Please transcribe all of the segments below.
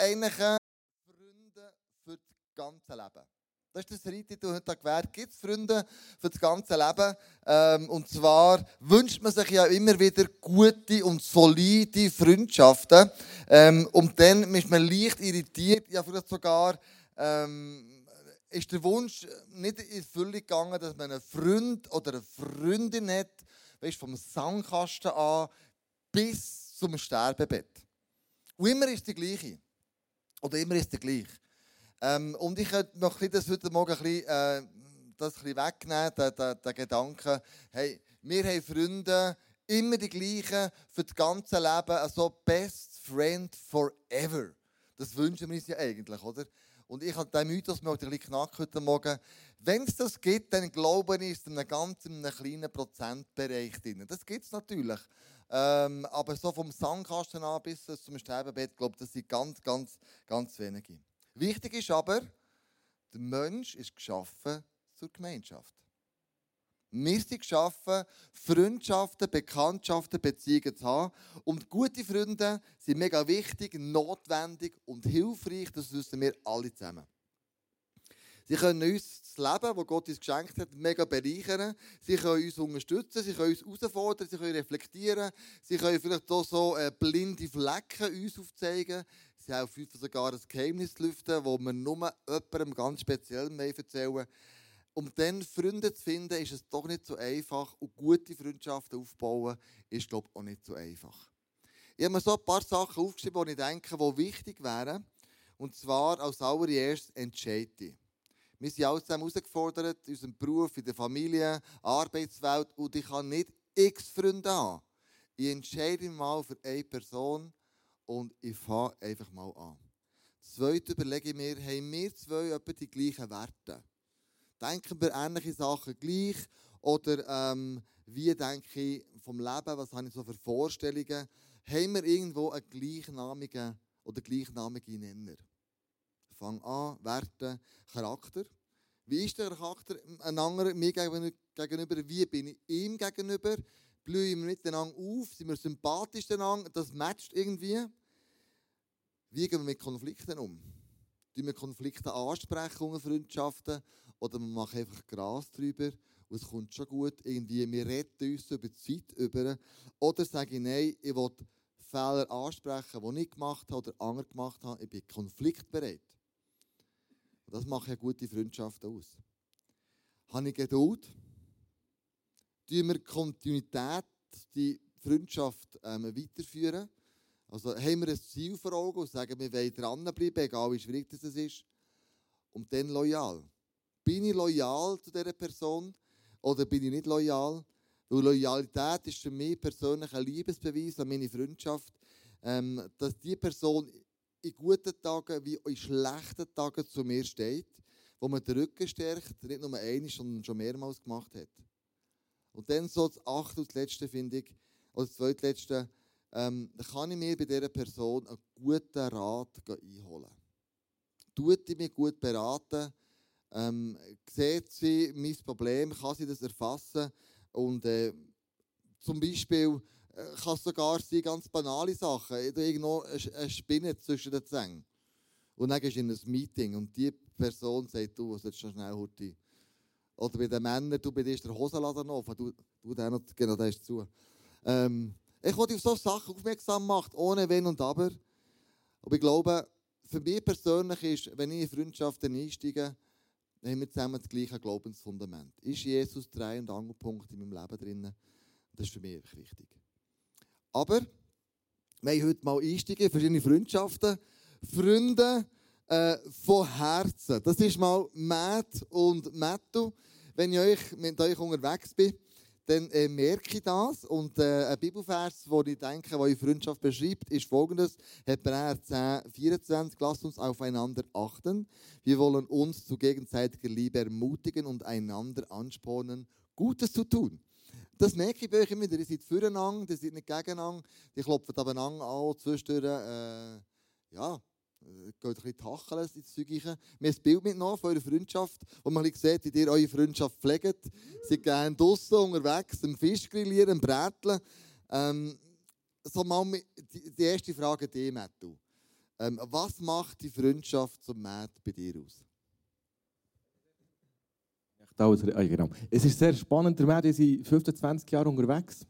eigentlich Freunde für das ganze Leben? Das ist das Reittitel heute gewährt. Gibt es Freunde für das ganze Leben? Ähm, und zwar wünscht man sich ja immer wieder gute und solide Freundschaften. Ähm, und dann ist man leicht irritiert, ja vielleicht sogar ähm, ist der Wunsch nicht in Erfüllung gegangen, dass man einen Freund oder eine Freundin hat, weißt, vom Sandkasten an bis zum Sterbebett. Und immer ist die gleiche. Oder immer ist der gleiche. Ähm, und ich möchte das heute Morgen ein bisschen, äh, das ein bisschen wegnehmen, den, den, den Gedanken, hey, wir haben Freunde, immer die gleichen, für das ganze Leben, also best friend forever. Das wünschen wir uns ja eigentlich, oder? Und ich habe den Mythos mir ein bisschen knackt heute Morgen. Wenn es das gibt, dann glaube ich, ist es in einem ganz kleinen Prozentbereich drin. Das gibt es natürlich. Ähm, aber so vom Sandkasten an bis zum Sterbebett, glaube ich, das sind ganz, ganz, ganz wenige. Wichtig ist aber, der Mensch ist geschaffen zur Gemeinschaft. Wir sind geschaffen, Freundschaften, Bekanntschaften, Beziehungen zu haben. Und gute Freunde sind mega wichtig, notwendig und hilfreich. Das wissen wir alle zusammen. Sie können uns das Leben, das Gott uns geschenkt hat, mega bereichern. Sie können uns unterstützen, sie können uns herausfordern, sie können reflektieren. Sie können vielleicht auch so äh, blinde Flecken uns aufzeigen. Sie helfen uns sogar ein Geheimnis zu lüften, das wir nur jemandem ganz speziell erzählen. Um dann Freunde zu finden, ist es doch nicht so einfach. Und gute Freundschaften aufbauen, ist, glaube ich, auch nicht so einfach. Ich habe mir so ein paar Sachen aufgeschrieben, die ich denke, die wichtig wären. Und zwar als allererstes entscheide Wir sind alle zusammen herausgefordert, in unserem Beruf, in der Familie, Arbeitswelt. Und ich kann nicht x Freunde haben. Ich entscheide mich mal für eine Person, und ich fange einfach mal an. Zweitens überlege ich mir, haben wir zwei etwa die gleichen Werte? Denken wir ähnliche Sachen gleich? Oder ähm, wie denke ich vom Leben, was habe ich so für Vorstellungen? Haben wir irgendwo einen gleichnamigen oder gleichnamigen Nenner? Fang an, Werte, Charakter. Wie ist der Charakter einander mir gegenüber? Wie bin ich ihm gegenüber? Blühen wir miteinander auf? Sind wir sympathisch miteinander? Das matcht irgendwie. Wie gehen wir mit Konflikten um? Tun wir Konflikte ansprechen Freundschaften oder wir machen einfach Gras drüber und es kommt schon gut. Irgendwie, wir retten uns über die Zeit über. Oder sage ich, nein, ich will Fehler ansprechen, die ich gemacht habe oder andere gemacht haben. Ich bin konfliktbereit. Und das macht ja gute Freundschaften aus. Habe ich Geduld? Tun wir Kontinuität, die Freundschaft ähm, weiterführen? Also haben wir ein Ziel vor Augen und sagen, wir wollen dranbleiben, egal wie schwierig das ist. Und dann loyal. Bin ich loyal zu dieser Person oder bin ich nicht loyal? Weil Loyalität ist für mich persönlich ein Liebesbeweis an meine Freundschaft, ähm, dass die Person in guten Tagen wie in schlechten Tagen zu mir steht, wo man den Rücken stärkt, nicht nur einmal, sondern schon mehrmals gemacht hat. Und dann so das achte und das letzte finde ich, oder das zweitletzte, ähm, dann kann ich mir bei dieser Person einen guten Rat einholen. Tut sie mich gut beraten? Ähm, sieht sie mein Problem? Kann sie das erfassen? Und äh, zum Beispiel kann es sogar sein, ganz banale Sachen. Irgendwo eine Spinne zwischen den Zähnen. Und dann gehst du in ein Meeting und die Person sagt, du sollst schon schnell heute. Oder bei den Männern, du bei dir der Hosenladen offen, du, du der noch, genau, der ist zu. Ähm, ich wollte auf solche Sachen aufmerksam machen, ohne Wenn und Aber. Aber ich glaube, für mich persönlich ist, wenn ich in Freundschaften einsteige, haben wir zusammen das gleiche Glaubensfundament. Ist Jesus drei und Angelpunkt in meinem Leben drin? Das ist für mich wichtig. Aber wir haben heute mal einsteigen in verschiedene Freundschaften. Freunde äh, von Herzen. Das ist mal Matt und Mattu. Wenn ich euch, mit euch unterwegs bin, dann äh, merke ich das. Und äh, ein Bibelvers, den ich denke, der Freundschaft beschreibt, ist folgendes: Hebräer 10, 24. Lasst uns aufeinander achten. Wir wollen uns zu gegenseitiger Liebe ermutigen und einander anspornen, Gutes zu tun. Das merke ich bei euch immer wieder. Ihr seid füreinander, ihr seid nicht gegeneinander. Die klopfen abeinander an, zwischendurch. Äh, ja, geht ein bisschen tacheln ins Zeug rein. Wir haben ein Bild mitgenommen von eurer Freundschaft, wo man sieht, wie ihr eure Freundschaft pflegt. Sie sind gerne draußen unterwegs, am Fisch grillieren, am Bräteln. Ähm, so mal die, die erste Frage die Matthew. Ähm, was macht die Freundschaft zum Matt bei dir aus? Ah, genau. Es ist sehr spannend. Der seit 15, 20 Jahren unterwegs.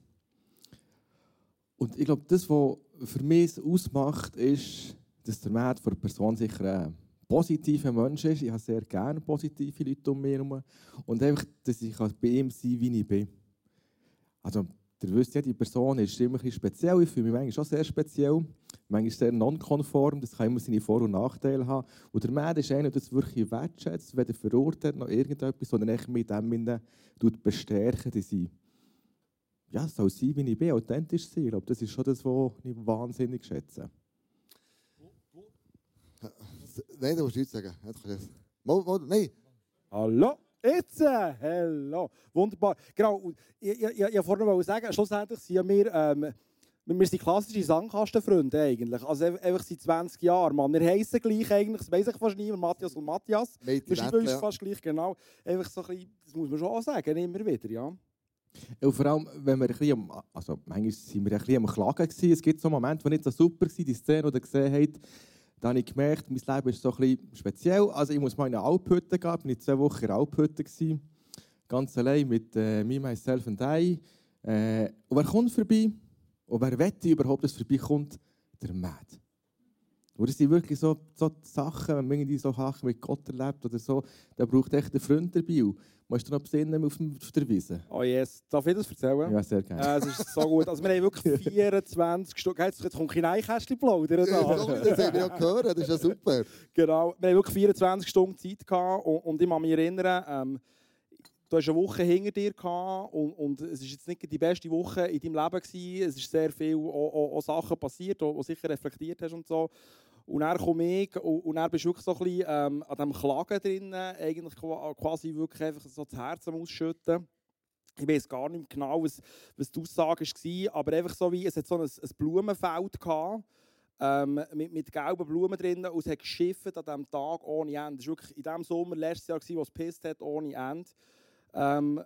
Und ich glaube, das, was für mich ausmacht, ist, dass der Matt für eine Person sicher ein positiver Mensch ist. Ich habe sehr gerne positive Leute um mich herum. Und einfach, dass ich bei ihm sein kann, wie ich bin. Also, ihr wisst ja, die Person ist immer ein speziell. Ich fühle mich manchmal schon sehr speziell. Manchmal sehr nonkonform. Das kann immer seine Vor- und Nachteile haben. Und der Mann ist einer, der das wirklich wertschätzt, weder verurteilt noch irgendetwas, sondern mit dem bestärken, dass ich ja, soll sein, wie ich bin, authentisch sein. Ich glaube, das ist schon das, was ich wahnsinnig schätze. Nein, du musst nichts sagen. Mal, mal, nein. Hallo? Jetzt, äh, hello. Wunderbar. Genau, ich, ich, ich, ich vorhin sagen, schlussendlich sind wir, ähm, wir sind klassische Sandkastenfreunde eigentlich. Also einfach seit 20 Jahren, Mann. Wir heißen gleich eigentlich, das weiss ich fast niemand, Matthias und Matthias. Wir sind uns fast gleich, genau. Einfach so ein bisschen, das muss man schon auch sagen, immer wieder, ja. Und vor allem, wenn wir ein bisschen, also manchmal sind wir ein bisschen am Klagen gewesen. Es gibt so Momente, die nicht so super waren, die Szene, die ihr gesehen habt, da habe ich gemerkt, mein Leben ist so ein speziell. Also ich muss mal in eine Alphütte gehen, ich war zwei Wochen in der Alphütte. Ganz allein mit äh, Me, Myself and I. Äh, und wer kommt vorbei? Und wer wette überhaupt, dass vorbeikommt? Der Mad. Und das sind wirklich so, so Sachen, wenn man irgendwie so Sachen mit Gott erlebt oder so, da braucht echt einen Freund dabei. Ist dann noch besinnen auf, auf der Wiese. Oh yes, darf ich das erzählen? Ja, sehr gerne. Äh, es ist so gut. Also wir haben wirklich 24 Stunden, jetzt, jetzt kommt kein Einkästchen plaudern. Da. das haben wir ja gehört, das ist ja super. Genau, wir haben wirklich 24 Stunden Zeit gehabt und, und ich kann mich erinnern, ähm, du hast eine Woche hinter dir gehabt und, und es war jetzt nicht die beste Woche in deinem Leben gewesen. Es ist sehr viel auch, auch, auch Sachen passiert, die du sicher reflektiert hast und so. Und dann komme ich und, und dann bist wirklich so ein bisschen ähm, an diesem Klagen drin, eigentlich quasi wirklich einfach so das Herz am Ausschütten. Ich weiß gar nicht genau, was, was die Aussage war, aber einfach so wie, es hat so ein, ein Blumenfeld gehabt, ähm, mit, mit gelben Blumen drin und es hat geschifft an diesem Tag ohne Ende. Das war wirklich in diesem Sommer, letztes Jahr, wo es gepisst hat, ohne Ende. Ähm,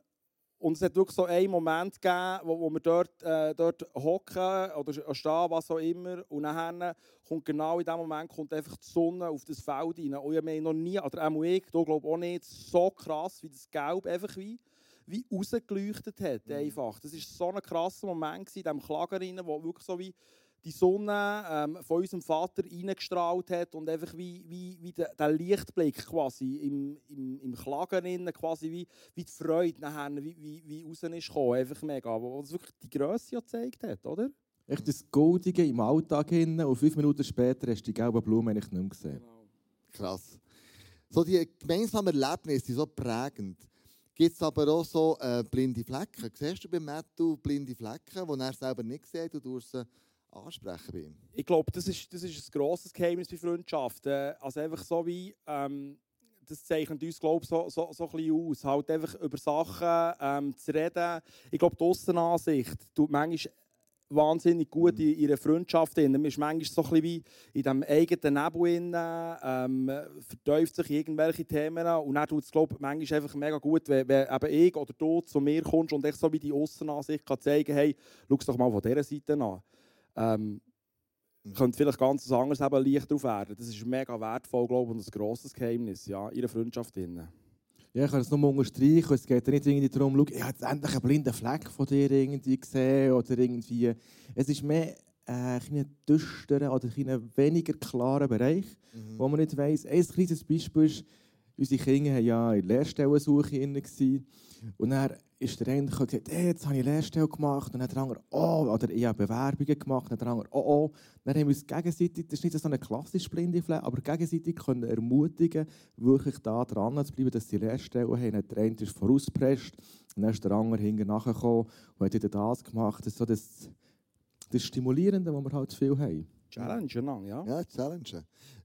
und es hat wirklich so einen Moment gegeben, wo, wo wir dort, äh, dort hocken oder stehen, was auch immer. Und dann kommt genau in dem Moment kommt einfach die Sonne auf das Feld rein. Und ich habe noch nie, oder auch ich, da glaube auch nicht, so krass, wie das Gelb einfach wie, wie rausgeleuchtet hat. Mhm. Einfach. Das war so ein krasser Moment in diesem Klager rein, wo wirklich so wie die Sonne ähm, von unserem Vater reingestrahlt hat und einfach wie, wie, wie der, der Lichtblick quasi im, im, im Klagen quasi wie, wie die Freude nachher, wie, wie, wie raus ist gekommen. Einfach mega, wo es wirklich die Größe gezeigt hat, oder? Echt das Goldige im Alltag hin und fünf Minuten später hast du die gelben Blumen nicht mehr gesehen. Genau. Krass. So die gemeinsamen Erlebnisse sind so prägend. Gibt es aber auch so äh, blinde Flecken? Siehst du bei Matthew blinde Flecken, die er selber nicht sieht und du sie ansprechen bei? Ich glaube, das ist, das ist ein grosses Geheimnis bei Freundschaften. Also einfach so wie, ähm, das zeichnet uns, glaube so, so, so ein bisschen aus. Halt einfach über Sachen ähm, zu reden. Ich glaube, die Aussenansicht tut manchmal wahnsinnig gut in ihrer Freundschaft. Man ist manchmal so ein wie in diesem eigenen Nebel, ähm, vertäuft sich irgendwelche Themen und dann tut es, glaube ich, manchmal einfach mega gut, wenn, wenn eben ich oder du zu mir kommst und ich so wie die Aussenansicht kann zeigen hey, schau es doch mal von dieser Seite an ähm, mhm. könnte vielleicht ganz anders eben leicht drauf werden. Das ist mega wertvoll, glaube ich, und ein grosses Geheimnis, ja, ihre Freundschaft innen. Ja, ich kann es nur unterstreichen. Es geht nicht irgendwie darum, schau, ich habe jetzt endlich einen blinden Fleck von dir irgendwie gesehen oder irgendwie. Es ist mehr äh, ein düsterer oder ein weniger klarer Bereich, mhm. wo man nicht weiss. Ein kleines Beispiel ist, unsere Kinder waren ja in Lehrstellensuche. Und dann ist der eine gesagt, hey, jetzt habe ich eine Lehrstelle gemacht. Und dann der andere, oh, oder ich habe Bewerbungen gemacht. Und der andere, oh, oh. Dann haben wir uns gegenseitig, das ist nicht so eine klassische blinde Fläche, aber gegenseitig können ermutigen, wirklich da dran zu bleiben, dass sie Lehrstellen haben. Der eine ist vorausgepresst, und dann ist der andere hinten nachgekommen und hat wieder das gemacht. Das ist so das, das Stimulierende, was wir halt viel haben. Challenge, ja. Ja, Challenge.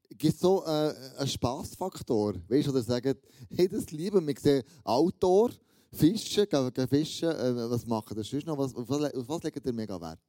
Gibt es so äh, einen Spaßfaktor? Weißt du, oder sagen, hey, das lieben wir. sehen Outdoor, Fischen, gehen, fischen. Äh, was machen das noch? Was, auf, was, auf was legt ihr mega Wert?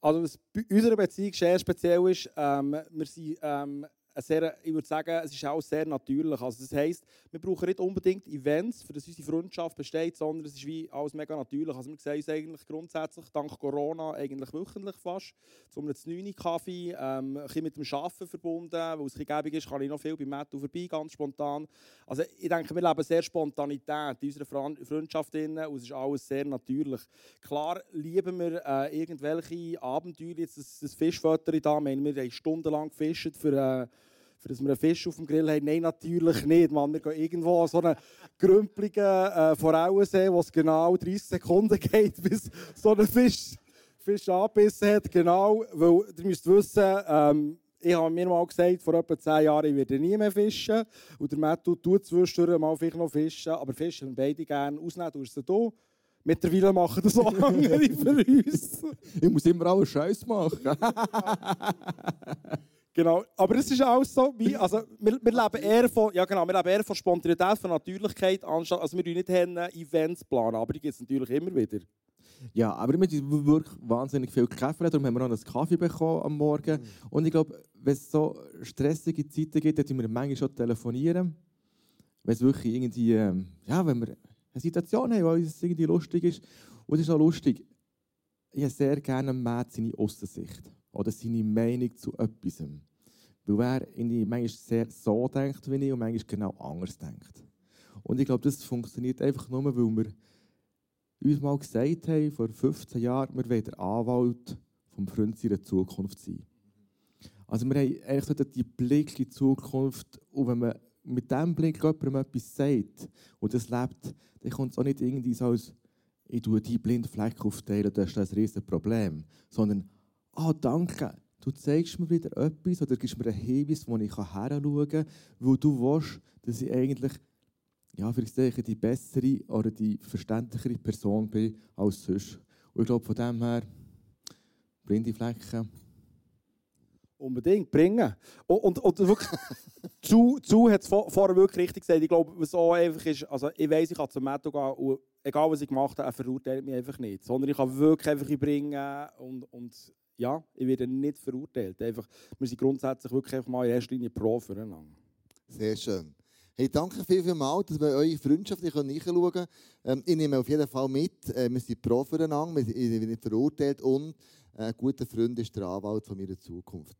Also, was bei unserer Beziehung sehr speziell ist, ähm, wir sind ähm, sehr, ich würde sagen, es ist auch sehr natürlich. Also das heisst, wir brauchen nicht unbedingt Events, für das unsere Freundschaft besteht, sondern es ist wie alles mega natürlich. Also wir sehen uns eigentlich grundsätzlich dank Corona eigentlich wöchentlich fast. Zum einem 9 Kaffee, ähm, ein bisschen mit dem Arbeiten verbunden, weil es gäbig ist, kann ich noch viel bei Matthew vorbei, ganz spontan. Also ich denke, wir leben sehr Spontanität in unserer Freundschaft und es ist alles sehr natürlich. Klar lieben wir äh, irgendwelche Abenteuer, jetzt das, das Fischfotter da, wir haben stundenlang gefischt für äh, für dass wir einen Fisch auf dem Grill haben? Nein, natürlich nicht. Man, wir gehen irgendwo an so einen grümpeligen äh, Forellensee, wo es genau 30 Sekunden geht, bis so ein Fisch, Fisch angebissen hat. Genau, weil ihr müsst wissen, ähm, ich habe mir mal gesagt, vor etwa 10 Jahren, ich werde nie mehr fischen. Und der Matthew tut zwischendurch mal vielleicht noch fischen, aber fischen beide gerne. Ausnehmen tust du hier. Mittlerweile machen das auch andere für uns. Ich muss immer alles Scheiß machen. Genau, aber es ist auch so, wie, also wir, wir, leben eher von, ja genau, wir leben eher von Spontanität, von Natürlichkeit, anstatt, also wir nicht Events planen, aber die gibt es natürlich immer wieder. Ja, aber wir haben wirklich wahnsinnig viel Kaffee, darum haben wir noch einen Kaffee bekommen am Morgen. Mhm. Und ich glaube, wenn es so stressige Zeiten gibt, dann wir manchmal schon telefonieren. Wenn es wirklich irgendwie, ähm, ja, wenn wir eine Situation haben, wo es irgendwie lustig ist. Und es ist auch lustig, ich habe sehr gerne Matt seine Aussicht oder seine Meinung zu etwas. Weil er in die manchmal sehr so denkt wie ich und manchmal genau anders denkt. Und ich glaube, das funktioniert einfach nur, weil wir uns mal gesagt haben, vor 15 Jahren, wir wollen der Anwalt vom Freund seiner Zukunft sein. Also wir haben eigentlich den Blick in die Zukunft und wenn man mit diesem Blick jemandem etwas sagt und das lebt, dann kommt es auch nicht irgendwie so als ich tue die blinden Fleck aufteilen, das ist ein riesiges Problem. Sondern, ah, oh, danke, du zeigst mir wieder etwas oder gibst mir einen Hinweis, wo ich heranschauen kann, weil du willst, dass ich eigentlich ja, vielleicht die bessere oder die verständlichere Person bin als sonst. Und ich glaube, von dem her, blinde Flecken. Unbedingt, bringen. Und, und, und wirklich, zu, zu hat es vorher wirklich richtig gesagt. Ich glaube, was auch einfach ist, also ich weiß, ich kann zum Metto gehen und egal was ich gemacht habe, er verurteilt mich einfach nicht. Sondern ich kann wirklich einfach bringen und, und ja, ich werde nicht verurteilt. Einfach, wir sind grundsätzlich wirklich einfach mal in erster Linie pro füreinander. Sehr schön. Hey, danke viel, viel mal, dass wir eure Freundschaft nachschauen können. Ähm, ich nehme auf jeden Fall mit, äh, wir sind pro füreinander, wir sind nicht verurteilt und äh, ein guter Freund ist der Anwalt von meiner Zukunft.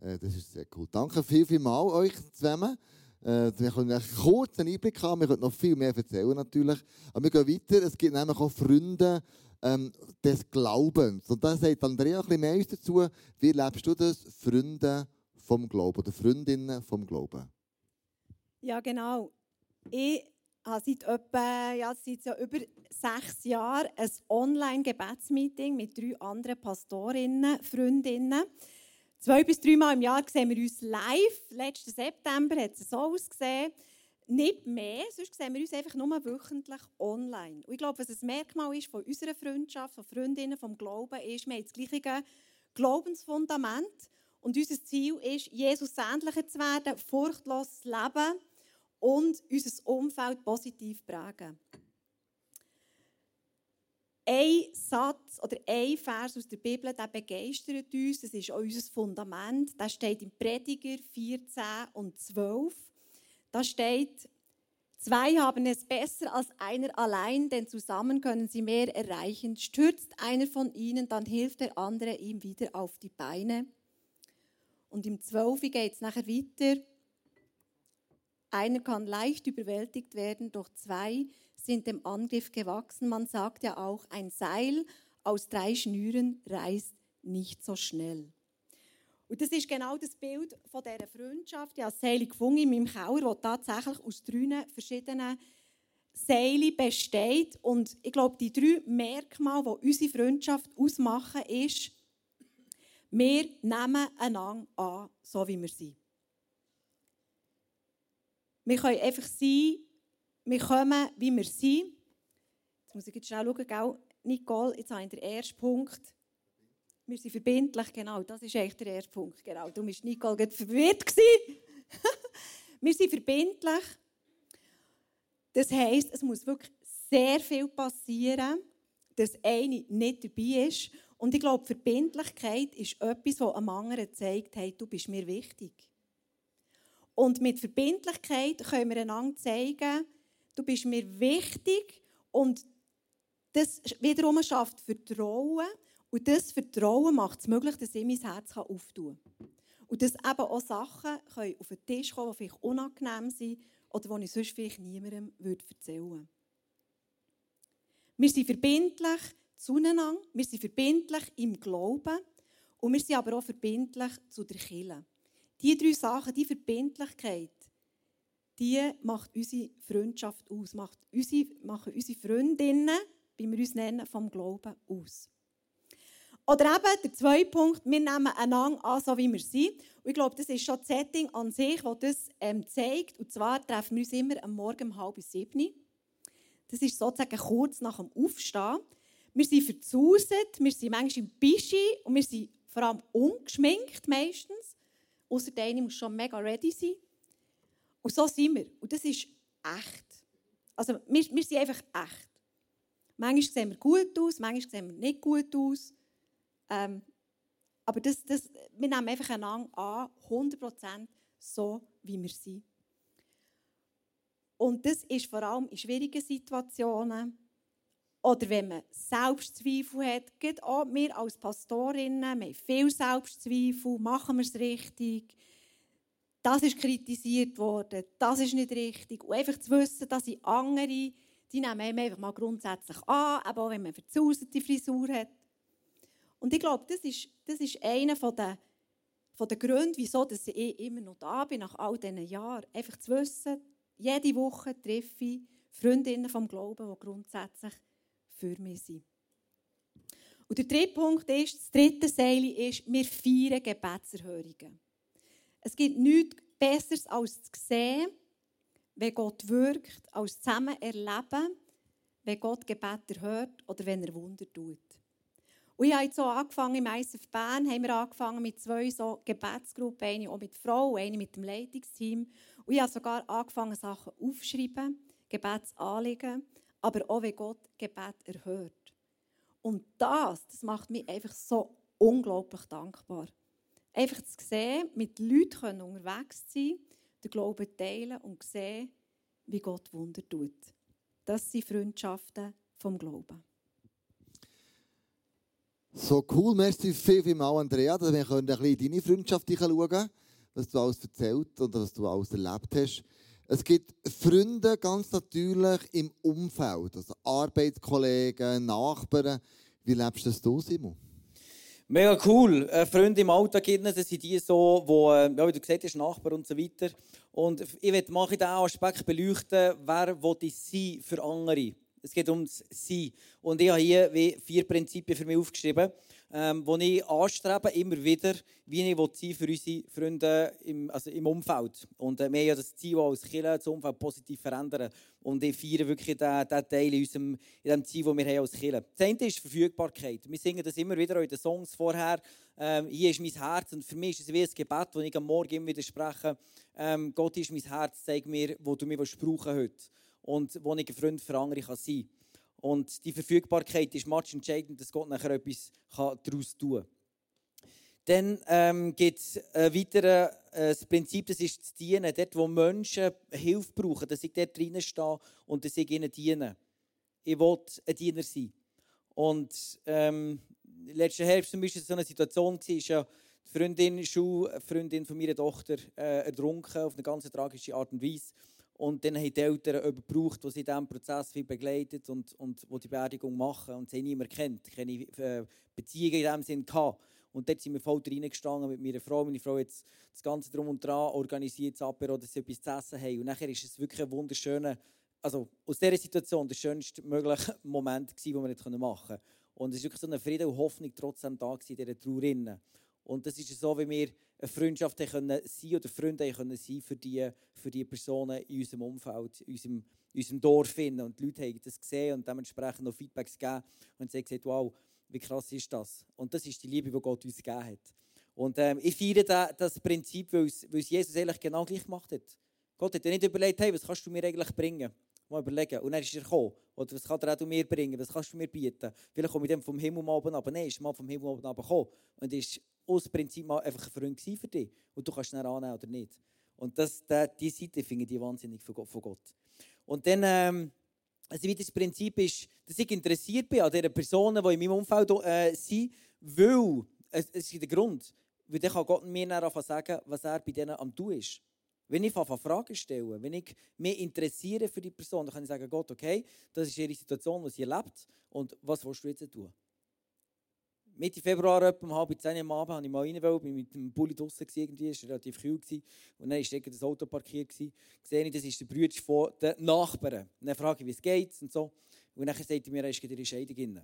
Äh, das ist sehr cool. Danke viel, viel mal euch zusammen. Äh, wir können einen kurzen Einblick haben, wir können noch viel mehr erzählen natürlich. Aber wir gehen weiter, es gibt nämlich auch Freunde ähm, des Glaubens. Und da sagt Andrea ein bisschen mehr dazu. Wie lebst du das? Freunde vom Glauben oder Freundinnen vom Glauben? Ja, genau. Ich habe seit, etwa, ja, seit ja über sechs Jahren ein Online-Gebetsmeeting mit drei anderen Pastorinnen, Freundinnen. Zwei bis dreimal im Jahr sehen wir uns live. Letzten September hat es so ausgesehen. Nicht mehr, sonst sehen wir uns einfach nur wöchentlich online. Und ich glaube, was ein Merkmal ist von unserer Freundschaft, von Freundinnen, vom Glauben, ist, wir haben das gleiche Glaubensfundament. Und unser Ziel ist, Jesus ähnlicher zu werden, furchtlos zu leben und unser Umfeld positiv prägen ein Satz oder ein Vers aus der Bibel, der begeistert uns. Das ist auch unser Fundament. Das steht im Prediger 14 und 12. Da steht, zwei haben es besser als einer allein, denn zusammen können sie mehr erreichen. Stürzt einer von ihnen, dann hilft der andere ihm wieder auf die Beine. Und im 12 geht es nachher weiter. Einer kann leicht überwältigt werden, doch zwei sind dem Angriff gewachsen. Man sagt ja auch, ein Seil aus drei Schnüren reißt nicht so schnell. Und das ist genau das Bild von dieser Freundschaft. Ich habe Seile gefunden in meinem Keller, das tatsächlich aus drei verschiedenen Seilen besteht. Und ich glaube, die drei Merkmale, die unsere Freundschaft ausmachen, ist, wir nehmen einander an, so wie wir sind. Wir können einfach sein, wir kommen, wie wir sind. Jetzt muss ich jetzt schnell schauen? Nicole, jetzt habe ich den ersten Punkt. Wir sind verbindlich, genau, das ist eigentlich der erste Punkt. Genau. Du bist Nicole gerade verwirrt Wir sind verbindlich. Das heisst, es muss wirklich sehr viel passieren, dass eine nicht dabei ist. Und ich glaube, Verbindlichkeit ist etwas, das einem anderen zeigt, hey, du bist mir wichtig. Und mit Verbindlichkeit können wir einander zeigen, du bist mir wichtig und das wiederum schafft Vertrauen und das Vertrauen macht es möglich, dass ich mein Herz auftun kann. Und dass eben auch Sachen können auf den Tisch kommen, die vielleicht unangenehm sind oder die ich sonst vielleicht niemandem erzählen würde. Wir sind verbindlich zueinander, wir sind verbindlich im Glauben und wir sind aber auch verbindlich zu der Kirche. Diese drei Sachen, die Verbindlichkeit, die macht unsere Freundschaft aus, macht unsere, machen unsere Freundinnen, wie wir uns nennen, vom Glauben aus. Oder eben der zweite Punkt, wir nehmen einander an, so wie wir sind. Und ich glaube, das ist schon das Setting an sich, das das ähm, zeigt. Und zwar treffen wir uns immer am Morgen um halb sieben. Das ist sozusagen kurz nach dem Aufstehen. Wir sind verzuset, wir sind manchmal im Bischi und wir sind vor allem ungeschminkt meistens. Außer der eine muss schon mega ready sein. Und so sind wir. Und das ist echt. Also wir, wir sind einfach echt. Manchmal sehen wir gut aus, manchmal sehen wir nicht gut aus. Ähm, aber das, das, wir nehmen einfach einander an, 100% so, wie wir sind. Und das ist vor allem in schwierigen Situationen oder wenn man Selbstzweifel hat. Geht auch wir als Pastorinnen, wir haben viel Selbstzweifel, machen wir es richtig, das ist kritisiert worden, das ist nicht richtig. Und einfach zu wissen, dass ich andere, die nehmen einfach mal grundsätzlich an, aber auch wenn man verzauserte Frisur hat. Und ich glaube, das ist, das ist einer von der, von der Gründe, wieso dass ich immer noch da bin, nach all diesen Jahren. Einfach zu wissen, jede Woche treffe ich Freundinnen vom Glauben, die grundsätzlich für mich sind. Und der dritte Punkt ist, das dritte Seil ist, wir feiern Gebetserhörungen. Es gibt nichts Besseres als zu sehen, wenn Gott wirkt, als zusammen erleben, wenn Gott Gebet erhört oder wenn er Wunder tut. Und ich habe jetzt so angefangen, im ISF Bern haben wir angefangen mit zwei so Gebetsgruppen, eine auch mit Frauen, eine mit dem Leitungsteam. Und ich habe sogar angefangen, Sachen aufzuschreiben, Gebetsanliegen, aber auch, wenn Gott Gebet erhört. Und das, das macht mich einfach so unglaublich dankbar. Einfach zu sehen, mit Leuten unterwegs zu sein, den Glauben teilen und sehen, wie Gott Wunder tut. Das sind Freundschaften vom Glauben. So cool, merci viel, viel mal, Andrea, dass wir ein bisschen in deine Freundschaft schauen was du alles erzählt und was du alles erlebt hast. Es gibt Freunde ganz natürlich im Umfeld, also Arbeitskollegen, Nachbarn. Wie lebst das du, Simon? Mega cool. Äh, Freunde im Alltag, das sind die so, wo, äh, ja, wie du gesagt hast, Nachbarn und so weiter. Und ich werde mal diesen Aspekt beleuchten, wer will ich sein für andere. Es geht ums Sein. Und ich habe hier wie vier Prinzipien für mich aufgeschrieben, ähm, die ich anstrebe, immer wieder, wie ich sein für unsere Freunde im, also im Umfeld. Und äh, wir haben ja das Ziel, als Kirche das Umfeld positiv verändern. Und ich feiere wirklich diesen, diesen Teil in, unserem, in dem Ziel, das wir haben als Kirche. Das eine ist Verfügbarkeit. Wir singen das immer wieder in den Songs vorher. Ähm, hier ist mein Herz und für mich ist es wie ein Gebet, das ich am Morgen immer wieder spreche. Ähm, Gott ist mein Herz, zeig mir, wo du mich brauchen heute und wo ich ein Freund für andere kann sein kann. Und die Verfügbarkeit ist match entscheidend, dass Gott nachher etwas daraus tun kann. Dann ähm, gibt es ein weiteres äh, Prinzip, das ist das Dienen. Dort, wo Menschen Hilfe brauchen, dass ich dort drinnen stehe und dass ich ihnen diene. Ich will ein Diener sein. Und ähm, letzten Herbst zum Beispiel so eine Situation war, ist ja die Freundin, Schulfreundin von meiner Tochter äh, ertrunken auf eine ganz tragische Art und Weise. Und dann haben die Eltern gebraucht, der sie in diesem Prozess begleitet und, und wo die Beerdigung machen. Und sie haben niemanden kennt, keine äh, Beziehungen in diesem Sinn gehabt. Und dort sind wir voll reingestanden mit meiner Frau. Meine Frau hat das Ganze drum und dran organisiert, das Apero, dass sie etwas zu essen haben. Und nachher ist es wirklich ein wunderschöner, also aus dieser Situation der schönste mögliche Moment den wir jetzt machen konnten. Und es ist wirklich so eine Friede und Hoffnung trotzdem da gewesen, in dieser Trauer. Und das ist so, wie wir eine Freundschaft können sein oder Freunde können sein für die, für die Personen in unserem Umfeld, in unserem, in unserem Dorf. Und die Leute haben das gesehen und dementsprechend noch Feedbacks gegeben und sie haben gesagt, wow, wie krass ist das? Und das ist die Liebe, die Gott uns gegeben hat. Und ähm, ich feiere das Prinzip, weil es, Jesus eigentlich genau gleich gemacht hat. Gott hat ja nicht überlegt, hey, was kannst du mir eigentlich bringen? Mal überlegen. Und dann ist er gekommen. Oder was kann er auch mir bringen? Was kannst du mir bieten? Vielleicht komme ich dann vom Himmel oben aber Nein, ist mal vom Himmel oben gekommen. Und ist aus Prinzip mal einfach ein Freund für dich. Und du kannst ihn annehmen oder nicht. Und das, die, die Seite finde ich wahnsinnig von Gott. Und dann, ähm, also wie das Prinzip ist, dass ich interessiert bin an den Personen, die in meinem Umfeld äh, sind, weil, es, es ist der Grund, weil dann kann Gott mir dann sagen, was er bei denen am tun ist. Wenn ich Fragen stelle, wenn ich mich interessiere für die Person, dann kann ich sagen, Gott, okay, das ist ihre Situation, die sie erlebt und was willst du jetzt tun? Mitte Februar, etwa um halb zehn am Abend, habe ich mal rein, bin mit dem Bulli draußen irgendwie, es war relativ kühl. Und dann war das Auto parkiert. Gewesen. Sehe ich, das ist der Bruder von den Nachbarn. Und dann frage ich, wie es geht und so. Und dann sagt er mir, er ist in Scheidung.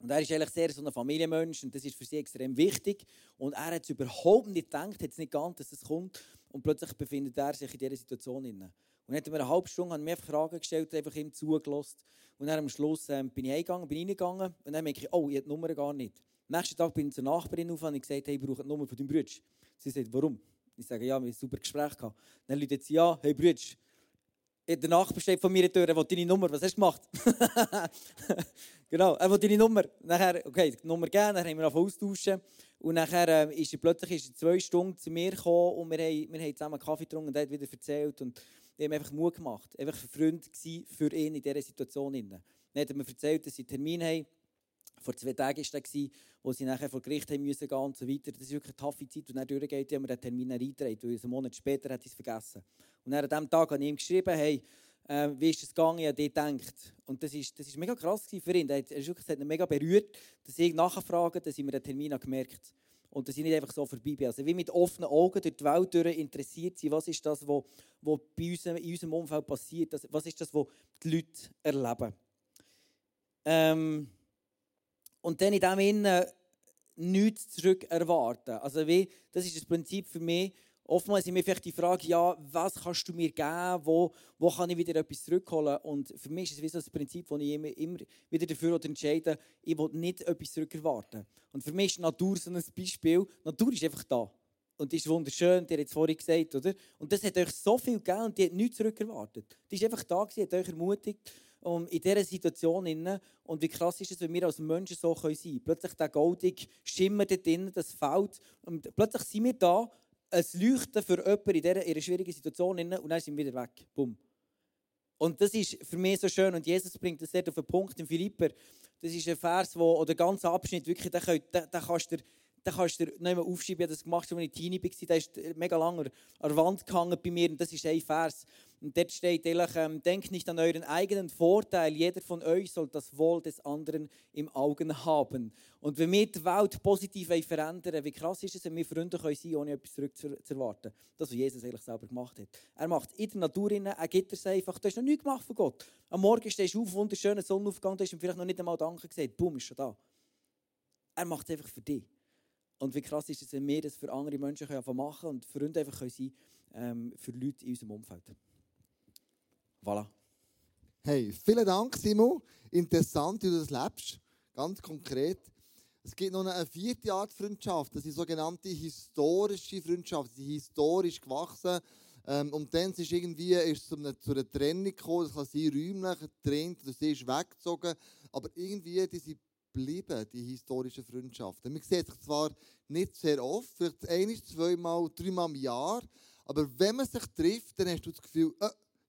Und er ist eigentlich sehr so ein Familienmensch und das ist für sie extrem wichtig. Und er hat es überhaupt nicht gedacht, hat es nicht geahnt, dass es kommt. Und plötzlich befindet er sich in dieser Situation. Und dann hat mir eine halbe Stunde an mir Fragen gestellt, einfach ihm zugelassen. Und dann am Schluss ähm, bin ich eingegangen, bin reingegangen und dann merke ich, oh, ich habe die Nummer gar nicht. Am nächsten Tag bin ich zur Nachbarin auf und ich gesagt, hey, ich brauche die Nummer von deinem Bruder. Sie sagt, warum? Ich sage, ja, wir haben ein super Gespräch gehabt. Dann läutet sie an, hey Bruder, der Nachbar steht von mir in der Tür, er will deine Nummer, was hast du gemacht? genau, er will deine Nummer. Nachher, okay, die Nummer gegeben, dann haben wir angefangen austauschen. Und nachher äh, ist er plötzlich ist er zwei Stunden zu mir gekommen und wir haben, wir haben zusammen Kaffee getrunken und er hat wieder erzählt. Und wir haben einfach Mut gemacht. Einfach ein Freund für ihn in dieser Situation. Dann hat er mir erzählt, dass sie einen Termin haben. Vor zwei Tagen war er, wo sie nachher vor Gericht haben müssen gehen und so weiter. Das ist wirklich eine taffe Zeit. Und dann durchgeht, haben wir den Termin eingetragen, weil einen Monat später hat er es vergessen. Und dann an diesem Tag habe ich ihm geschrieben, hey, äh, wie ist es gegangen, ich habe gedacht. Und das ist, das ist mega krass für ihn. Er hat, hat ihn mega berührt, dass ich nachfrage, dass ich mir den Termin gemerkt habe. Und dass ich nicht einfach so vorbei bin. Also wie mit offenen Augen durch die Welt durch interessiert sind, was ist das, was, bei uns, in unserem Umfeld passiert, was ist das, was die Leute erleben. Ähm, und dann in dem Innen nichts zurück erwarten. Also wie, das ist das Prinzip für mich. Oftmals sind mir vielleicht die Frage, ja, was kannst du mir geben, wo, wo kann ich wieder etwas zurückholen? Und für mich ist es wie das Prinzip, wo ich immer, immer wieder dafür entscheide, ich will nicht etwas zurückerwarten. Und für mich ist Natur so ein Beispiel. Natur ist einfach da. Und die ist wunderschön, die hat es vorhin gesagt, oder? Und das hat euch so viel gegeben und die hat nichts zurückerwartet. Die ist einfach da gewesen, hat euch ermutigt um, in dieser Situation. Innen. Und wie krass ist es, wenn wir als Menschen so sein können. Plötzlich der goldig Schimmer dort drin, das fällt. Und plötzlich sind wir da, ein Leuchten für jemanden in dieser, in schwierigen Situation. Und dann sind wir wieder weg. Bumm. Und das ist für mich so schön. Und Jesus bringt das sehr auf den Punkt in Philipper. Das ist ein Vers, wo, oder der ganze Abschnitt, wirklich, den kannst du dann kannst du nicht mehr aufschreiben. Ich habe das gemacht, als ich Teenie war. Der ist mega lange an der Wand gehangen bei mir. Und das ist ein Vers. Und dort steht ehrlich, ähm, denkt nicht an euren eigenen Vorteil. Jeder von euch soll das Wohl des anderen im Augen haben. Und wenn wir die Welt positiv verändern wie krass ist es, wenn wir Freunde sein können, ohne etwas zurückzuerwarten. Das, was Jesus eigentlich selber gemacht hat. Er macht in der Natur, er gibt es einfach. Du hast noch nichts gemacht von Gott. Am Morgen stehst du auf, wunderschöner Sonnenaufgang, du hast ihm vielleicht noch nicht einmal Danke gesagt. Boom, ist schon da. Er macht es einfach für dich. Und wie krass ist es, wenn wir das für andere Menschen können machen und Freunde einfach können ähm, für Leute in unserem Umfeld. Voilà. Hey, vielen Dank, Simon. Interessant, wie du das lebst. Ganz konkret. Es gibt noch eine vierte Art Freundschaft. Das ist die sogenannte historische Freundschaft. Sie ist historisch gewachsen. Ähm, und dann ist irgendwie ist es zu, einer, zu einer Trennung gekommen. Das kann sein, räumlich getrennt, oder sie ist weggezogen. Aber irgendwie, die sind geblieben, die historischen Freundschaften. Man sieht sich zwar nicht sehr oft, vielleicht ein, zweimal, dreimal im Jahr, aber wenn man sich trifft, dann hast du das Gefühl, äh,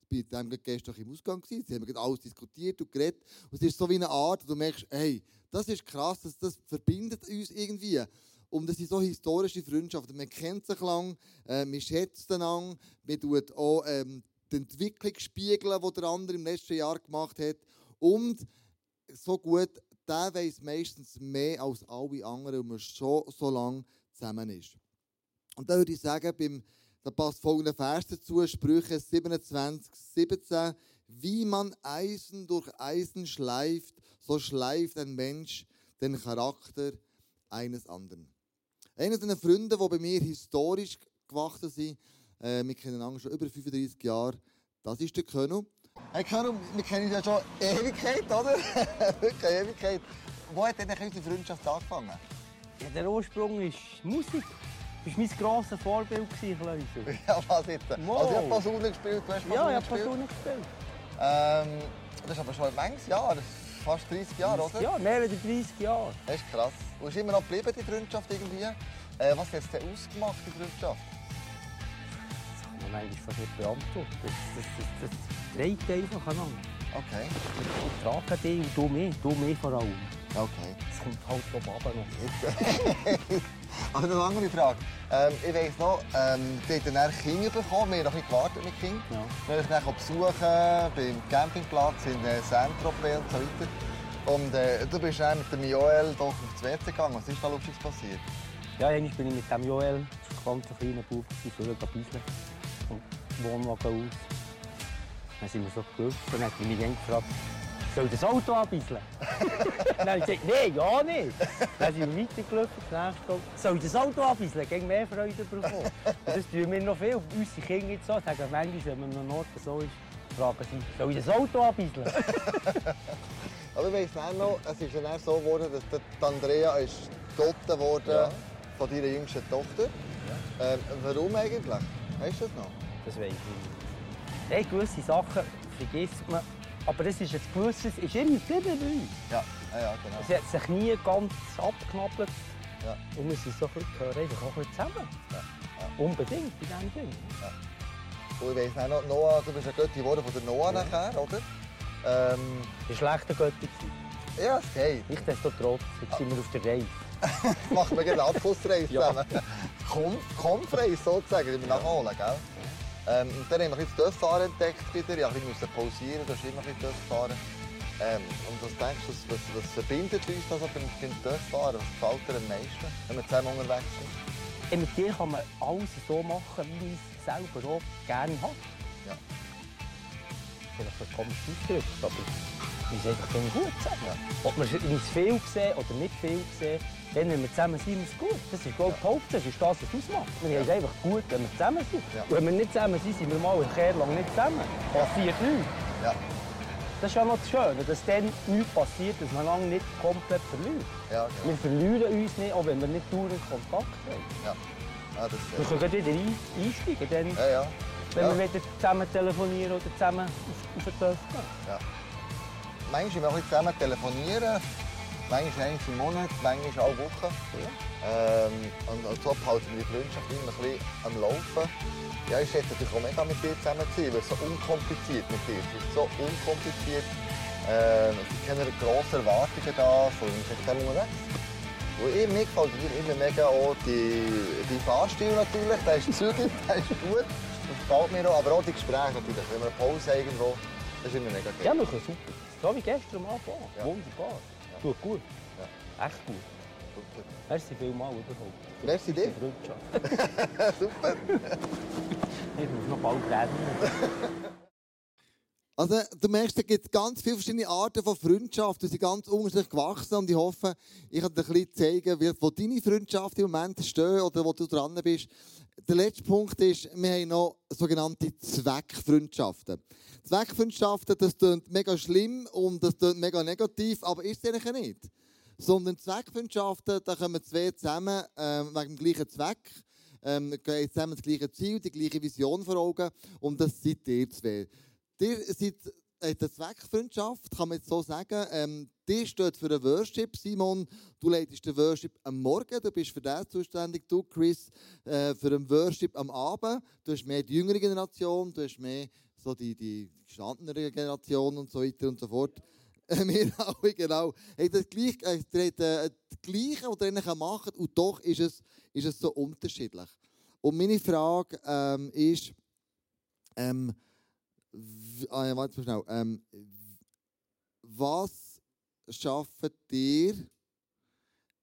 bei dem gestern im Ausgang gewesen, sie haben alles diskutiert und geredet und es ist so wie eine Art, du merkst, hey, das ist krass, das, das verbindet uns irgendwie. Und das sind so historische Freundschaften. Man kennt sich lang, äh, man schätzt einander, man tut auch ähm, die Entwicklung spiegeln, die der andere im letzten Jahr gemacht hat. Und so gut der weiß meistens mehr als alle anderen, weil man schon so lange zusammen ist. Und da würde ich sagen, beim, da passt folgender Vers dazu, Sprüche 27, 17. Wie man Eisen durch Eisen schleift, so schleift ein Mensch den Charakter eines anderen. Einer der Freunde, die bei mir historisch gewachsen sind, äh, wir kennen ihn schon über 35 Jahre, das ist der König. Hey Karo, wir kennen uns ja schon Ewigkeit, oder? Wirklich Ewigkeit. Wo hat denn unsere Freundschaft angefangen? Ja, der Ursprung ist Musik. Du warst mein grosses Vorbild, Kleusel. Ja, was jetzt? Wow. Also ich habe Posaune gespielt, du hast Posaune Ja, ich habe Posaune gespielt. Ähm, das ist aber schon ein manches Jahr, fast 30 Jahre, oder? Ja, mehr als 30 Jahre. Das ist krass. Du bist immer noch geblieben, die Freundschaft irgendwie. Äh, was hat es denn ausgemacht, die Freundschaft? man manchmal fast nicht beantworten. Das, das, das, trägt einfach aneinander. Okay. Ich trage dich und du mich, du mich vor allem. Okay. Es kommt halt oben runter noch. Aber eine andere Frage. Ähm, ich weiss noch, ähm, die haben dann Kinder bekommen. Wir haben noch gewartet mit Kindern. Ja. Wir haben dann besuchen beim Campingplatz in äh, Saint-Tropez und so weiter. Und äh, du bist dann mit dem Joel doch aufs WC gegangen. Was ist da Lustiges passiert? Ja, eigentlich bin ich mit dem Joel, das ganz kleiner Bub, für ein bisschen vom Wohnwagen aus. Dann sind wir so gelaufen und hat mich dann gefragt, soll das Auto abbisseln? dann habe ich gesagt, nein, ja nicht. Dann sind wir weitergelaufen, das nächste. Soll ich das Auto abbisseln? Gegen mehr Freude bekommen. Das tun wir noch viel. Unsere Kinder jetzt so, sagen manchmal, wenn man an einem Ort so ist, fragen sie, soll ich das Auto abbisseln? Aber ich weiss dann noch, es ist dann so geworden, dass Andrea ist gedotet wurde von deiner jüngsten Tochter. Ähm, warum eigentlich? Weißt du das noch? Das weiß ich nicht. Hey, gewisse Sachen vergisst man. Aber das ist ein gewisses, ist immer bei uns. Ja, ja, ja genau. Es hat sich nie ganz abgeknabbert. Ja. Und wir sind so ein bisschen, gehören einfach auch ein bisschen zusammen. Unbedingt, in diesem Ding. Und ich weiss noch, Noah, du bist ja Götti geworden von der Noah nachher, oder? Ähm, Ein schlechter Götter gewesen. ja, es geht. Nichtsdestotrotz, jetzt sind wir auf der Reise. Machen wir eine Abschlussreise Ja. zusammen. Kom Kompfreise sozusagen, die wir nachholen, gell? Ähm, und dann haben wir ein bisschen das Dörffahren entdeckt wieder. Ich musste pausieren, da ist immer ein bisschen Dörffahren. Ähm, und was denkst du, was, was verbindet uns das beim, beim Dörffahren? Was gefällt dir am meisten, wenn wir zusammen unterwegs sind? Hey, mit dir kann man alles so machen, wie ich es selber auch gerne habe. Ja. Vielleicht ein komisch ausgedrückt, aber sind einfach dann gut zusammen. Ob wir uns viel sehen oder nicht viel sehen, dann, wenn wir zusammen sind, ist es gut. Das ist, glaube ich, Hauptsache, das ist das, was ausmacht. Wir haben es einfach gut, wenn wir zusammen sind. Ja. Und wenn wir nicht zusammen sind, sind wir mal eine Kehr lang nicht zusammen. Passiert nichts. Ja, Das ist ja noch das Schöne, dass dann nichts passiert, dass man lange nicht komplett verliert. ja, genau. Wir verlieren uns nicht, auch wenn wir nicht dauernd Kontakt haben. Ja. Ja, das Wir können wieder ein, einsteigen, dann, ja, ja. wenn ja. wir wieder zusammen telefonieren oder zusammen auf, auf den Dorf gehen. Manchmal wir ein bisschen zusammen telefonieren, manchmal einmal im Monat, manchmal alle Wochen. Ähm, und, und so behalten wir die Freundschaft immer ein bisschen am Laufen. Ja, ich schätze natürlich auch mega mit dir zusammen zu sein, weil es so unkompliziert mit dir ist. Es ist so unkompliziert. Ähm, es sind keine grossen Erwartungen da, sind zusammen unterwegs. Und mir gefällt dir immer mega auch die, die Fahrstil natürlich, der ist zügig, der ist gut. Das gefällt mir auch, aber auch die Gespräche natürlich. Wenn wir eine Pause irgendwo, das ist immer mega geil. Ja, wir können super. So wie gestern am Anfang. Ja. Wunderbar. Tut gut. Echt gut. Super. Merci vielmals überhaupt. Merci dir. Super. Ich muss noch bald reden. Also, du merkst, es gibt ganz viele verschiedene Arten von Freundschaft. Die sind ganz unterschiedlich gewachsen und ich hoffe, ich kann dir ein bisschen zeigen, wo deine Freundschaft im Moment steht oder wo du dran bist. Der letzte Punkt ist, wir haben noch sogenannte Zweckfreundschaften. Zweckfreundschaften, das klingt mega schlimm und das klingt mega negativ, aber ist es eigentlich nicht. Sondern Zweckfreundschaften, da kommen zwei zusammen ähm, wegen dem gleichen Zweck. Ähm, zusammen das gleiche Ziel, die gleiche Vision vor Augen und das seid ihr zwei. Ihr seid äh, eine Zweckfreundschaft, kann man jetzt so sagen. Ähm, die steht für den Worship. Simon, du leitest den Worship am Morgen, du bist für das zuständig. Du, Chris, äh, für den Worship am Abend. Du hast mehr die jüngere Generation, du hast mehr so die, die gestandenere Generation und so weiter und so fort. Äh, wir alle, genau. Hey, das gleich, äh, ihr äh, das Gleiche, was ihr macht, und doch ist es, ist es so unterschiedlich. Und meine Frage ähm, ist, ähm, ah, warte mal schnell. Ähm, was schafft ihr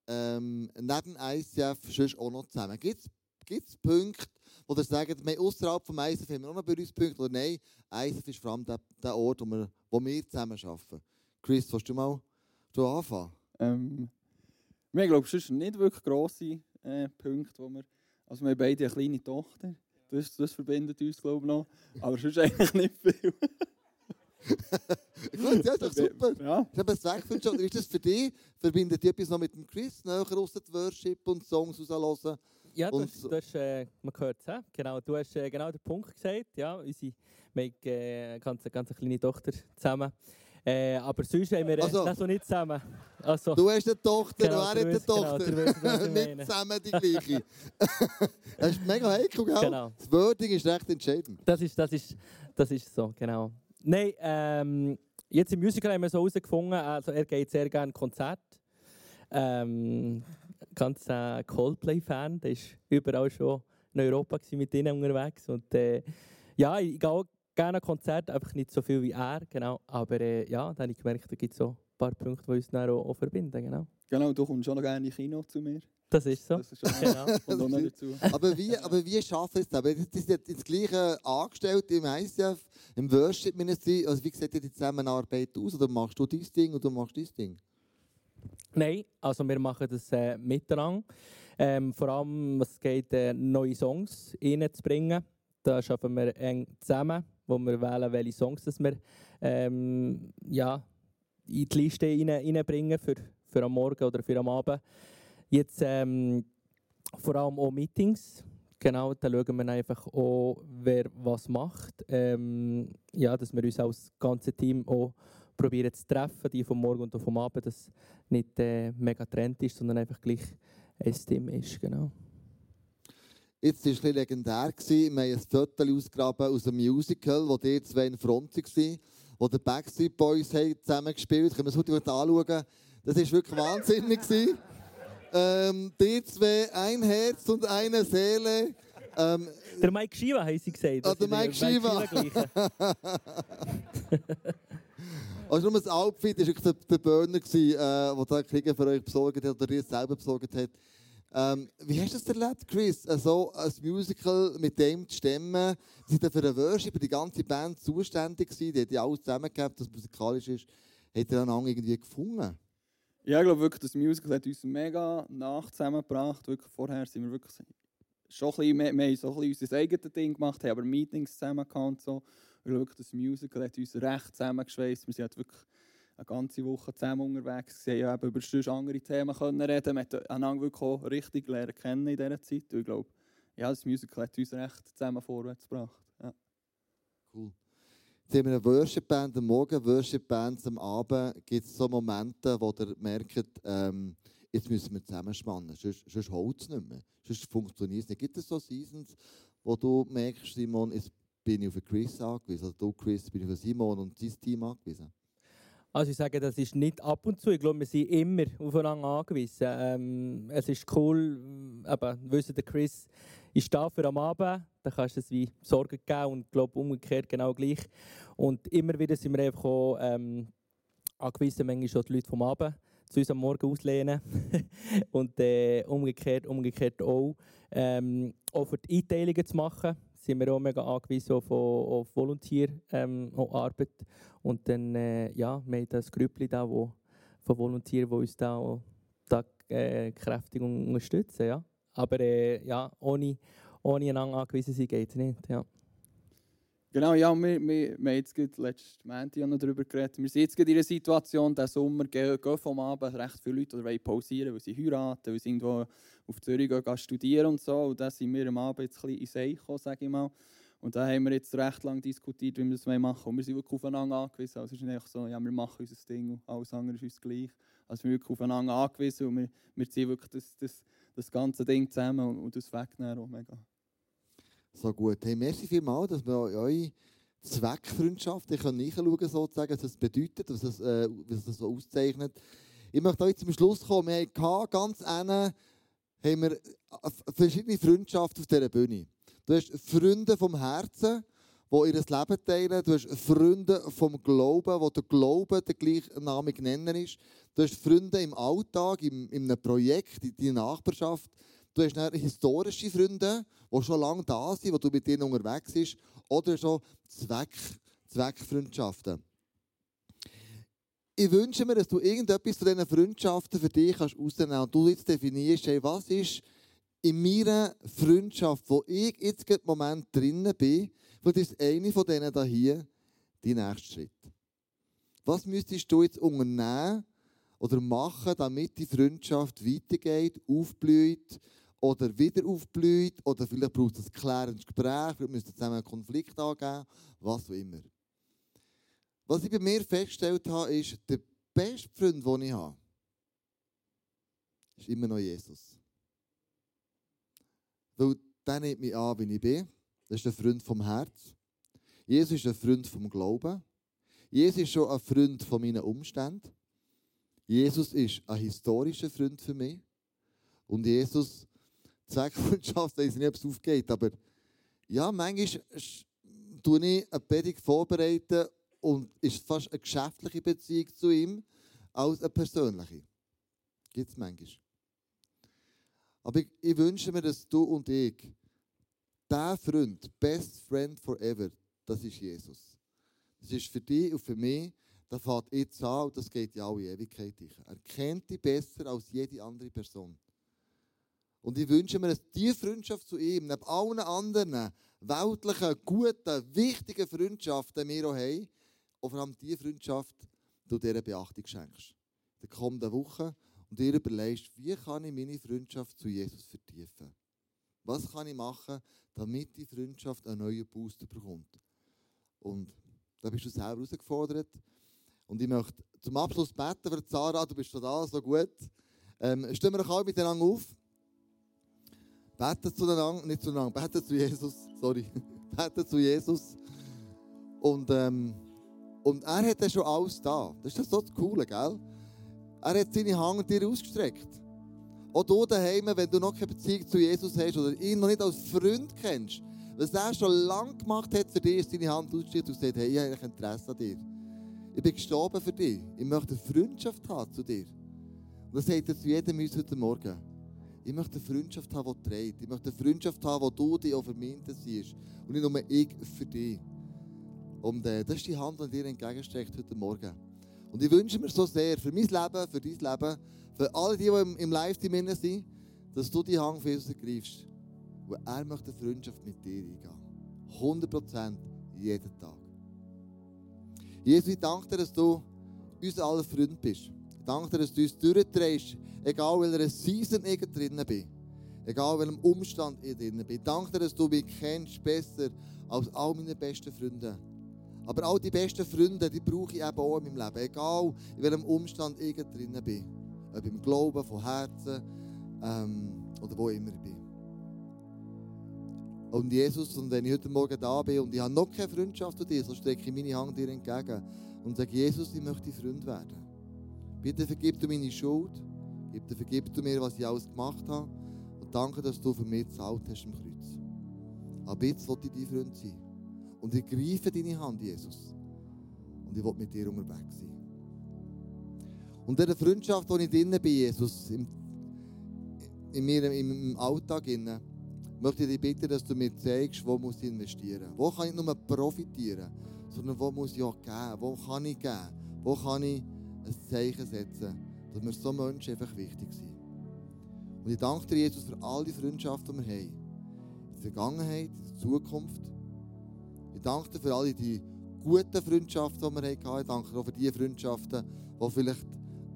ähm, neben ICF sonst auch noch zusammen? Gibt es Punkte, wo ihr sagt, außerhalb vom ICF haben wir noch Berührungspunkte, oder nein, ICF ist vor allem der, der Ort, wo wir, wo wir zusammen arbeiten? Chris, willst du mal du anfangen? Ähm, wir haben, glaube ich, nicht wirklich grosse äh, Punkte, wo wir... Also wir haben beide eine kleine Tochter. Das, das verbindet uns, glaube ich, noch. Aber sonst eigentlich nicht viel. Gut, ja, ist doch super. Ja. Ich habe es Zweckfreundschaft. Wie ist das für dich? Verbindet ihr etwas noch mit dem Chris? Näher raus die Worship und Songs raushören? Ja, du hast, so- du hast äh, man hört es, genau, du hast äh, genau den Punkt gesagt. Ja, unsere, wir haben äh, ganz, ganz eine kleine Tochter zusammen. Äh, aber sonst haben wir Also- das noch nicht zusammen. Also, Du hast eine Tochter, Genau, wer du hat eine genau, Tochter? weißt, ich Nicht zusammen die gleiche. das ist mega heikel, gell? Genau. Das Wording ist recht entscheidend. das, ist, das, ist, das ist so, genau. Nein, ähm, jetzt im Musical haben wir so herausgefunden, also er geht sehr gerne Konzert. Ähm, ganz äh, Coldplay-Fan, der war überall schon in Europa mit ihnen unterwegs. Und äh, ja, ich gehe auch gerne Konzerte, einfach nicht so viel wie er, genau. Aber äh, ja, dann habe ich gemerkt, da gibt es so ein paar Punkte, die uns dann auch, auch verbinden, genau. Genau, du kommst schon noch gerne in Kino zu mir. Das ist so. Das ist schon Genau. und noch dazu. Aber wie, aber wie schaffen es das? Aber das ist jetzt das Gleiche angestellt im ICF, im Worship Ministry. Also wie sieht die Zusammenarbeit aus? Oder machst du dein Ding du machst dein Ding? Nein, also wir machen das äh, miteinander. Ähm, vor allem, was es geht, äh, neue Songs reinzubringen. Da schaffen wir eng zusammen, wo wir wählen, welche Songs das wir ähm, ja, in die Liste rein, reinbringen für, für am Morgen oder für am Abend. Jetzt ähm, vor allem auch Meetings. Genau, da schauen wir einfach auch, wer was macht. Ähm, ja, dass wir uns als ganze Team auch probieren zu treffen, die vom Morgen und vom Abend, dass nicht äh, mega Trend ist, sondern einfach gleich ein Team ist. Genau. Jetzt war es ein legendär. Wir haben ein Foto ausgegraben aus einem Musical, wo die zwei in Front waren, wo die Backstreet Boys zusammen gespielt haben. Können wir es heute anschauen? Das war wirklich wahnsinnig. ähm, die zwei, ein Herz und eine Seele. Ähm, Der Mike Shiva haben sie gesagt. Ah, der Mike den Shiva. also nur das Outfit war der, der Burner, äh, der da Kriege für euch besorgt hat oder ihr selber besorgt hat. Ähm, wie hast du das erlebt, Chris? Äh, So ein Musical mit dem zu stemmen. Sie sind für den Worship, die ganze Band zuständig gewesen. Die hat ja alles zusammengehabt, was musikalisch ist. Hat ihr einander irgendwie gefunden? Ja, ich glaube wirklich, das Musical hat uns mega nach zusammengebracht. Wirklich, vorher sind wir wirklich schon ein bisschen, wir, wir so ein bisschen unser eigenes Ding gemacht, haben aber Meetings zusammen und so. Ich glaube wirklich, das Musical hat uns recht zusammengeschweißt. Wir sind halt wirklich eine ganze Woche zusammen unterwegs. Haben ja über sonst andere Themen können reden. Man hat einander wirklich auch richtig lernen kennen in dieser Zeit. Und ich glaube, ja, das Musical hat uns recht zusammen vorwärts gebracht. Ja. Cool. Jetzt haben wir eine Worship-Band am Morgen, Worship-Bands am Abend. Gibt es so Momente, wo ihr merkt, ähm, jetzt müssen wir zusammenspannen, sonst, sonst holt es nicht mehr. Sonst funktioniert es nicht. Gibt es so Seasons, wo du merkst, Simon, jetzt bin ich auf Chris angewiesen, oder du, Chris, bin ich auf Simon und sein Team angewiesen? Also ich sage, das ist nicht ab und zu. Ich glaube, wir sind immer aufeinander angewiesen. Ähm, es ist cool, äh, eben, wissen, der Chris ist da für am Abend. Da kannst du es wie Sorgen geben und ich glaube umgekehrt genau gleich. Und immer wieder sind wir einfach auch ähm, angewiesen, manchmal schon die Leute vom Abend zu uns am Morgen auslehnen. und äh, umgekehrt, umgekehrt auch. Ähm, auch für die Einteilungen zu machen, sind wir auch mega angewiesen auf, auf Volunteer-Arbeit. Ähm. Und dann, äh, ja, wir haben das Grüppli da, wo, von Volunteeren, die uns da, da äh, kräftig un- unterstützen. Ja. Aber äh, ja, ohne, ohne einander angewiesen sein geht es nicht. Ja. Genau, ja, wir, wir, wir haben jetzt gerade letzten Montag noch darüber geredet. Wir sind jetzt gerade in einer Situation, diesen Sommer gehen, vom Abend recht viele Leute oder wollen pausieren, weil sie heiraten, weil sie irgendwo auf Zürich gehen, studieren und so. Und da sind wir am Abend jetzt ein bisschen in See gekommen, sage ich mal. Und da haben wir jetzt recht lange diskutiert, wie wir das machen wollen. Und wir sind wirklich aufeinander angewiesen. Also es ist einfach so, ja, wir machen unser Ding und alles andere ist uns gleich. Also wir sind wirklich aufeinander angewiesen und wir, wir ziehen wirklich das, das, das ganze Ding zusammen und, und das wegnehmen auch mega. So gut. Hey, merci vielmals, dass wir eure Zweckfreundschaft ich kann nachschauen, sozusagen, was das bedeutet, was das, äh, was das so auszeichnet. Ich möchte euch zum Schluss kommen. Wir hatten ganz eng haben wir äh, verschiedene Freundschaften auf dieser Bühne. Du hast Freunde vom Herzen, die ihr Leben teilen. Du hast Freunde vom Glauben, wo der Glaube der gleichnamige Nenner ist. Du hast Freunde im Alltag, im, in einem Projekt, in deiner Nachbarschaft. Du hast dann historische Freunde, die schon lange da sind, wo du mit ihnen unterwegs bist. Oder schon Zweck, Zweckfreundschaften. Ich wünsche mir, dass du irgendetwas von diesen Freundschaften für dich kannst. Und du jetzt definierst, hey, was ist in meiner Freundschaft, wo ich jetzt im Moment drinnen bin, vielleicht ist eine von denen hier dein nächster Schritt. Was müsstest du jetzt unternehmen oder machen, damit die Freundschaft weitergeht, aufblüht oder wieder aufblüht oder vielleicht braucht es ein klärendes Gespräch, vielleicht müsst ihr zusammen einen Konflikt angehen, was auch immer. Was ich bei mir festgestellt habe, ist, der beste Freund, den ich habe, ist immer noch Jesus. Weil der nimmt mich an, wie ich bin. Das ist ein Freund vom Herz. Jesus ist ein Freund vom Glauben. Jesus ist schon ein Freund von meinen Umständen. Jesus ist ein historischer Freund für mich. Und Jesus, Zweckfreundschaft, weiß nicht, ob es aufgeht, aber ja, manchmal tue ich eine Predigt vorbereiten und ist fast eine geschäftliche Beziehung zu ihm als eine persönliche. Gibt es manchmal. Aber ich, ich, wünsche mir, dass du und ich, der Freund, best friend forever, das ist Jesus. Das ist für dich und für mich, das fährt jetzt an und das geht ja alle Ewigkeit. Er kennt dich besser als jede andere Person. Und ich wünsche mir, dass diese Freundschaft zu ihm, neben allen anderen weltlichen, guten, wichtigen Freundschaften, die wir auch haben, und vor allem diese Freundschaft, du dieser Beachtung schenkst. In der kommenden Woche und dir überlegst, wie kann ich meine Freundschaft zu Jesus vertiefen? Was kann ich machen, damit die Freundschaft einen neuen Booster bekommt? Und da bist du selber herausgefordert. Und ich möchte zum Abschluss beten für Sarah, du bist da, so gut. Ähm, stehen wir auch miteinander auf. Beten zueinander, nicht zueinander, beten zu Jesus, sorry. beten zu Jesus. Und, ähm, und er hat ja schon alles da. Das ist das so das Coole, gell? Er hat seine Hand dir ausgestreckt. Auch du daheim, wenn du noch keine Beziehung zu Jesus hast oder ihn noch nicht als Freund kennst, was er schon lange gemacht hat für dich, ist seine Hand ausgestreckt und sagt, hey, ich habe Interesse an dir. Ich bin gestorben für dich. Ich möchte eine Freundschaft haben zu dir. Und das sagt er zu jedem uns heute Morgen. Ich möchte eine Freundschaft haben, die trägt. Ich möchte eine Freundschaft haben, wo du dich auch für mich. Und nicht nur ich für dich. Und äh, das ist die Hand, die dir entgegenstreckt heute Morgen. Und ich wünsche mir so sehr, für mein Leben, für dein Leben, für alle, die, die im, im Livestream sind, dass du die Hand für Jesus ergreifst. Weil er möchte eine Freundschaft mit dir eingehen. 100% jeden Tag. Jesus, ich danke dir, dass du unser aller Freund bist. Danke dir, dass du uns durchdrehst, egal welcher Season ich drin bin. Egal welchem Umstand ich drin bin. Danke dir, dass du mich kennst besser als all meine besten Freunde. Aber all die besten Freunde, die brauche ich eben auch in meinem Leben. Egal in welchem Umstand ich drin bin. Ob im Glauben, von Herzen ähm, oder wo immer ich bin. Und Jesus, und wenn ich heute Morgen da bin und ich habe noch keine Freundschaft zu dir, so strecke ich meine Hand dir entgegen und sage, Jesus, ich möchte Freund werden. Bitte vergib du meine Schuld, bitte vergib du mir, was ich alles gemacht habe und danke, dass du für mich gezahlt hast am Kreuz. Aber jetzt will ich dein Freund sein. Und ich greife deine Hand, Jesus. Und ich will mit dir unterwegs sein. Und in der Freundschaft, wo ich drin bin, Jesus, im, in mir, im Alltag, drin, möchte ich dich bitten, dass du mir zeigst, wo muss ich investieren. Wo kann ich nur profitieren, sondern wo muss ich auch geben? Wo kann ich geben? Wo kann ich ein Zeichen setzen, dass mir so Menschen einfach wichtig sind. Und ich danke dir, Jesus, für all die Freundschaften, die wir haben. In der Vergangenheit, in der Zukunft. Ich danke dir für all die guten Freundschaften, die wir hatten. Ich danke dir auch für die Freundschaften, die vielleicht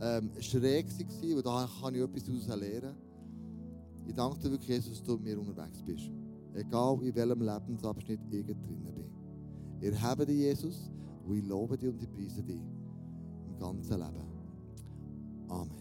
ähm, schräg waren, weil da kann ich etwas daraus lernen. Ich danke dir wirklich, Jesus, dass du mit mir unterwegs bist. Egal in welchem Lebensabschnitt ich drin bin. Ich habe dich, Jesus, und ich lobe dich und ich preise dich ganzen Leben. Amen.